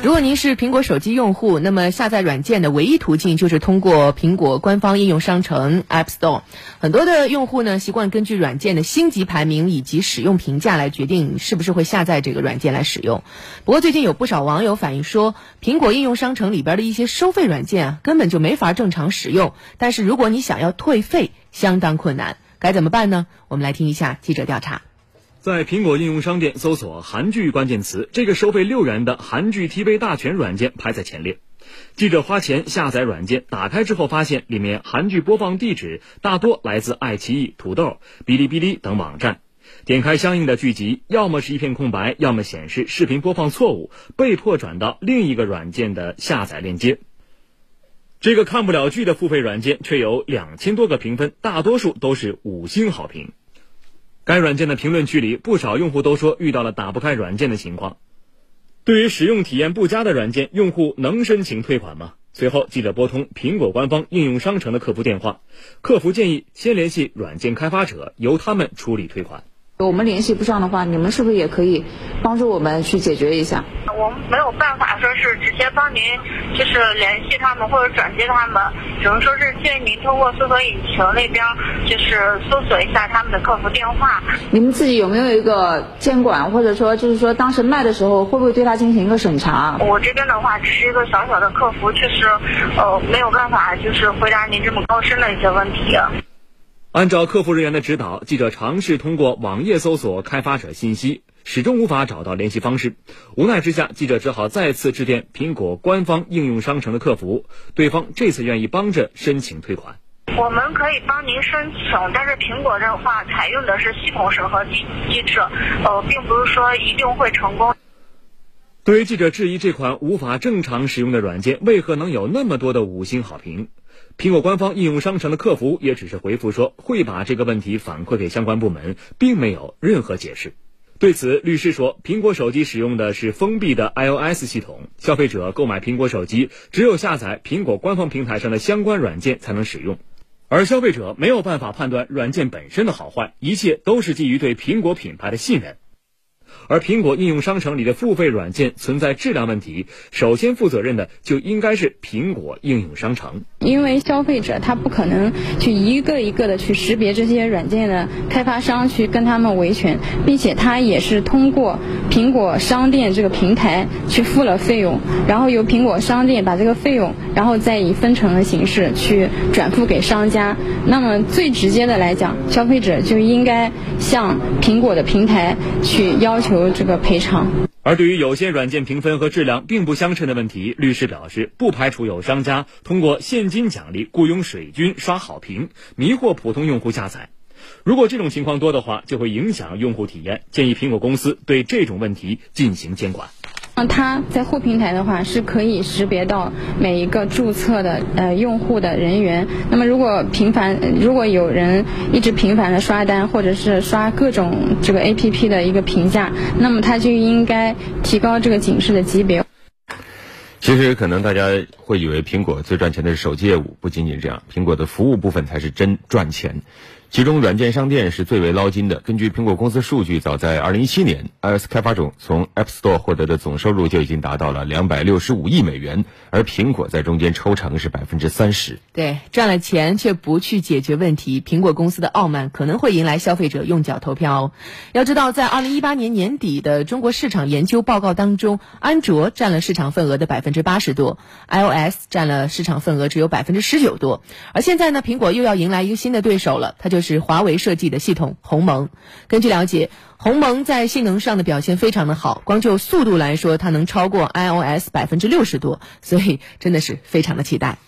如果您是苹果手机用户，那么下载软件的唯一途径就是通过苹果官方应用商城 App Store。很多的用户呢，习惯根据软件的星级排名以及使用评价来决定是不是会下载这个软件来使用。不过最近有不少网友反映说，苹果应用商城里边的一些收费软件啊，根本就没法正常使用。但是如果你想要退费，相当困难，该怎么办呢？我们来听一下记者调查。在苹果应用商店搜索“韩剧”关键词，这个收费六元的韩剧 TV 大全软件排在前列。记者花钱下载软件，打开之后发现里面韩剧播放地址大多来自爱奇艺、土豆、哔哩哔哩等网站。点开相应的剧集，要么是一片空白，要么显示视频播放错误，被迫转到另一个软件的下载链接。这个看不了剧的付费软件却有两千多个评分，大多数都是五星好评。该软件的评论区里，不少用户都说遇到了打不开软件的情况。对于使用体验不佳的软件，用户能申请退款吗？随后，记者拨通苹果官方应用商城的客服电话，客服建议先联系软件开发者，由他们处理退款。我们联系不上的话，你们是不是也可以帮助我们去解决一下？我们没有办法说是直接帮您，就是联系他们或者转接他们，只能说是建议您通过搜索引擎那边，就是搜索一下他们的客服电话。你们自己有没有一个监管，或者说就是说当时卖的时候会不会对他进行一个审查？我这边的话只是一个小小的客服，确实呃没有办法就是回答您这么高深的一些问题。按照客服人员的指导，记者尝试通过网页搜索开发者信息，始终无法找到联系方式。无奈之下，记者只好再次致电苹果官方应用商城的客服，对方这次愿意帮着申请退款。我们可以帮您申请，但是苹果的话采用的是系统审核机机制，呃，并不是说一定会成功。对于记者质疑这款无法正常使用的软件为何能有那么多的五星好评？苹果官方应用商城的客服也只是回复说会把这个问题反馈给相关部门，并没有任何解释。对此，律师说，苹果手机使用的是封闭的 iOS 系统，消费者购买苹果手机只有下载苹果官方平台上的相关软件才能使用，而消费者没有办法判断软件本身的好坏，一切都是基于对苹果品牌的信任。而苹果应用商城里的付费软件存在质量问题，首先负责任的就应该是苹果应用商城。因为消费者他不可能去一个一个的去识别这些软件的开发商去跟他们维权，并且他也是通过苹果商店这个平台去付了费用，然后由苹果商店把这个费用，然后再以分成的形式去转付给商家。那么最直接的来讲，消费者就应该向苹果的平台去要求。有这个赔偿。而对于有些软件评分和质量并不相称的问题，律师表示，不排除有商家通过现金奖励雇佣水军刷好评，迷惑普通用户下载。如果这种情况多的话，就会影响用户体验。建议苹果公司对这种问题进行监管。那它在后平台的话是可以识别到每一个注册的呃用户的人员。那么如果频繁，如果有人一直频繁的刷单，或者是刷各种这个 A P P 的一个评价，那么它就应该提高这个警示的级别。其实可能大家会以为苹果最赚钱的是手机业务，不仅仅这样，苹果的服务部分才是真赚钱。其中，软件商店是最为捞金的。根据苹果公司数据，早在2017年，iOS 开发者从 App Store 获得的总收入就已经达到了265亿美元，而苹果在中间抽成是百分之三十。对，赚了钱却不去解决问题，苹果公司的傲慢可能会迎来消费者用脚投票。要知道，在2018年年底的中国市场研究报告当中，安卓占了市场份额的百分之八十多，iOS 占了市场份额只有百分之十九多。而现在呢，苹果又要迎来一个新的对手了，它就。就是华为设计的系统鸿蒙。根据了解，鸿蒙在性能上的表现非常的好，光就速度来说，它能超过 iOS 百分之六十多，所以真的是非常的期待。